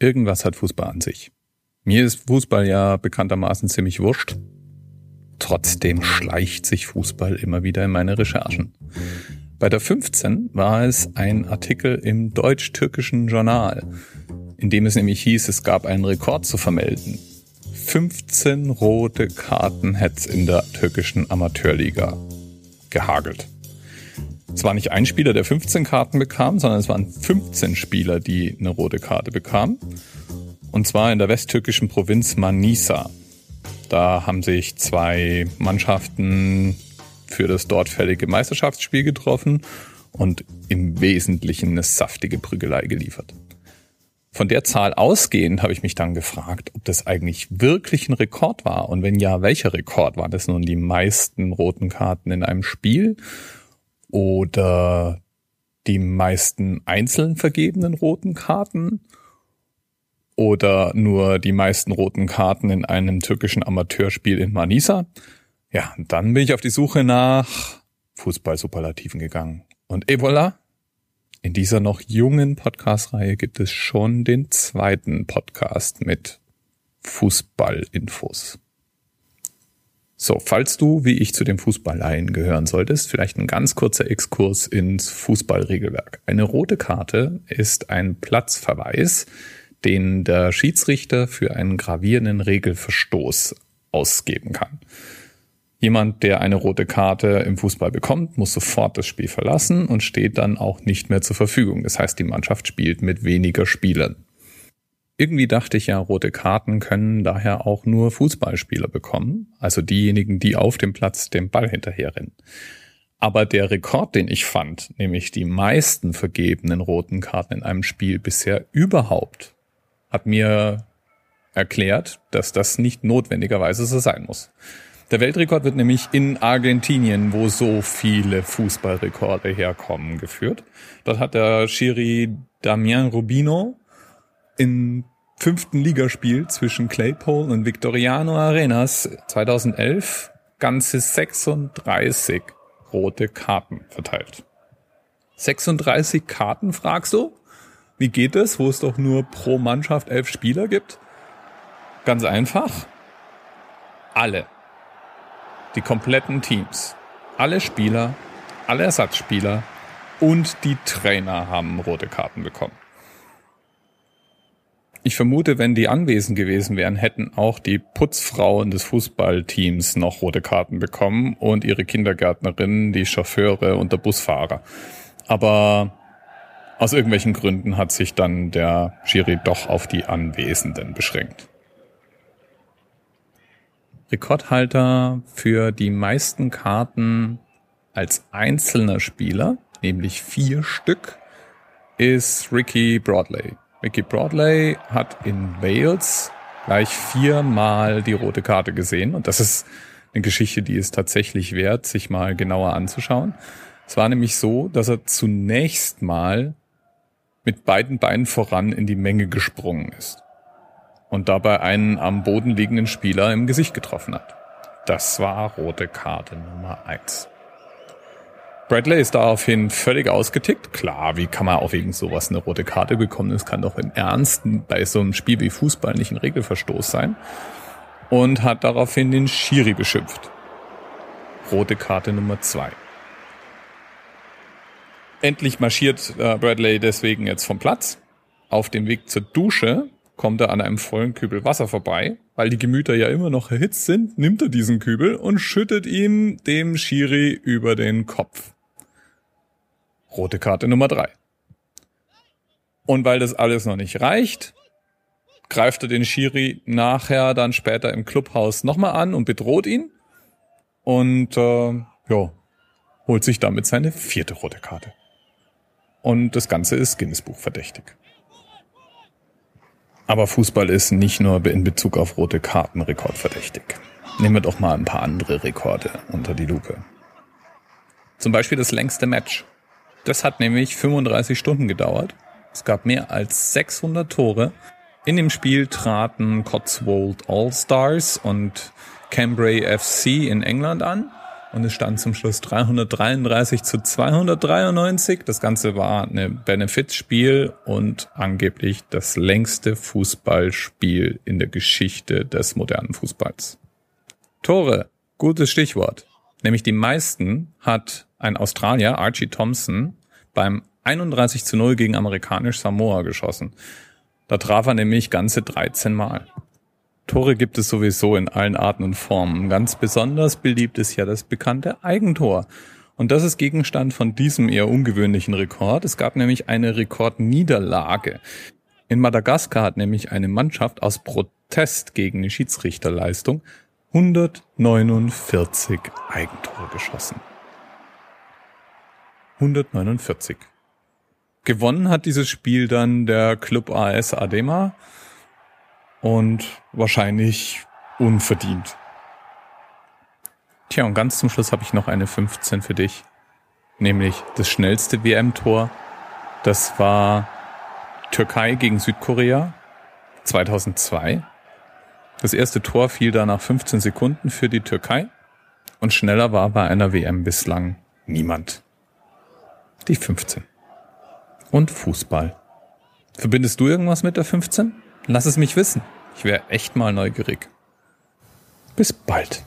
Irgendwas hat Fußball an sich. Mir ist Fußball ja bekanntermaßen ziemlich wurscht. Trotzdem schleicht sich Fußball immer wieder in meine Recherchen. Bei der 15 war es ein Artikel im deutsch-türkischen Journal, in dem es nämlich hieß, es gab einen Rekord zu vermelden. 15 rote Karten hätte es in der türkischen Amateurliga gehagelt. Es war nicht ein Spieler, der 15 Karten bekam, sondern es waren 15 Spieler, die eine rote Karte bekamen. Und zwar in der westtürkischen Provinz Manisa. Da haben sich zwei Mannschaften für das dort fällige Meisterschaftsspiel getroffen und im Wesentlichen eine saftige Prügelei geliefert. Von der Zahl ausgehend habe ich mich dann gefragt, ob das eigentlich wirklich ein Rekord war und wenn ja, welcher Rekord war das nun die meisten roten Karten in einem Spiel oder die meisten einzeln vergebenen roten Karten oder nur die meisten roten Karten in einem türkischen Amateurspiel in Manisa. Ja, dann bin ich auf die Suche nach Fußball-Superlativen gegangen. Und et voilà, in dieser noch jungen Podcast-Reihe gibt es schon den zweiten Podcast mit Fußballinfos. So, falls du, wie ich, zu den Fußballleien gehören solltest, vielleicht ein ganz kurzer Exkurs ins Fußballregelwerk. Eine rote Karte ist ein Platzverweis, den der Schiedsrichter für einen gravierenden Regelverstoß ausgeben kann. Jemand, der eine rote Karte im Fußball bekommt, muss sofort das Spiel verlassen und steht dann auch nicht mehr zur Verfügung. Das heißt, die Mannschaft spielt mit weniger Spielern. Irgendwie dachte ich ja, rote Karten können daher auch nur Fußballspieler bekommen, also diejenigen, die auf dem Platz dem Ball hinterherrennen. Aber der Rekord, den ich fand, nämlich die meisten vergebenen roten Karten in einem Spiel bisher überhaupt, hat mir erklärt, dass das nicht notwendigerweise so sein muss. Der Weltrekord wird nämlich in Argentinien, wo so viele Fußballrekorde herkommen, geführt. Dort hat der Schiri Damien Rubino im fünften Ligaspiel zwischen Claypole und Victoriano Arenas 2011 ganze 36 rote Karten verteilt. 36 Karten, fragst du? Wie geht es, wo es doch nur pro Mannschaft elf Spieler gibt? Ganz einfach. Alle. Die kompletten Teams. Alle Spieler, alle Ersatzspieler und die Trainer haben rote Karten bekommen. Ich vermute, wenn die anwesend gewesen wären, hätten auch die Putzfrauen des Fußballteams noch rote Karten bekommen und ihre Kindergärtnerinnen, die Chauffeure und der Busfahrer. Aber aus irgendwelchen Gründen hat sich dann der Schiri doch auf die Anwesenden beschränkt. Rekordhalter für die meisten Karten als einzelner Spieler, nämlich vier Stück, ist Ricky Broadley. Mickey Broadley hat in Wales gleich viermal die rote Karte gesehen und das ist eine Geschichte, die es tatsächlich wert, sich mal genauer anzuschauen. Es war nämlich so, dass er zunächst mal mit beiden Beinen voran in die Menge gesprungen ist und dabei einen am Boden liegenden Spieler im Gesicht getroffen hat. Das war rote Karte Nummer eins. Bradley ist daraufhin völlig ausgetickt. Klar, wie kann man auch wegen sowas eine rote Karte bekommen? Das kann doch im Ernst bei so einem Spiel wie Fußball nicht ein Regelverstoß sein. Und hat daraufhin den Schiri beschimpft. Rote Karte Nummer zwei. Endlich marschiert äh, Bradley deswegen jetzt vom Platz. Auf dem Weg zur Dusche kommt er an einem vollen Kübel Wasser vorbei. Weil die Gemüter ja immer noch erhitzt sind, nimmt er diesen Kübel und schüttet ihn dem Schiri über den Kopf. Rote Karte Nummer drei. Und weil das alles noch nicht reicht, greift er den Schiri nachher dann später im Clubhaus nochmal an und bedroht ihn. Und äh, ja, holt sich damit seine vierte rote Karte. Und das Ganze ist Guinness-Buch verdächtig. Aber Fußball ist nicht nur in Bezug auf rote Karten rekordverdächtig. Nehmen wir doch mal ein paar andere Rekorde unter die Lupe. Zum Beispiel das längste Match das hat nämlich 35 Stunden gedauert. Es gab mehr als 600 Tore. In dem Spiel traten Cotswold All Stars und Cambrai FC in England an. und es stand zum Schluss 333 zu 293. Das Ganze war ein Benefizspiel und angeblich das längste Fußballspiel in der Geschichte des modernen Fußballs. Tore, gutes Stichwort. Nämlich die meisten hat ein Australier, Archie Thompson, beim 31 zu 0 gegen amerikanisch Samoa geschossen. Da traf er nämlich ganze 13 Mal. Tore gibt es sowieso in allen Arten und Formen. Ganz besonders beliebt ist ja das bekannte Eigentor. Und das ist Gegenstand von diesem eher ungewöhnlichen Rekord. Es gab nämlich eine Rekordniederlage. In Madagaskar hat nämlich eine Mannschaft aus Protest gegen die Schiedsrichterleistung 149 Eigentore geschossen. 149. Gewonnen hat dieses Spiel dann der Club AS Adema und wahrscheinlich unverdient. Tja, und ganz zum Schluss habe ich noch eine 15 für dich. Nämlich das schnellste WM-Tor. Das war Türkei gegen Südkorea 2002. Das erste Tor fiel da nach 15 Sekunden für die Türkei. Und schneller war bei einer WM bislang niemand. Die 15. Und Fußball. Verbindest du irgendwas mit der 15? Lass es mich wissen. Ich wäre echt mal neugierig. Bis bald.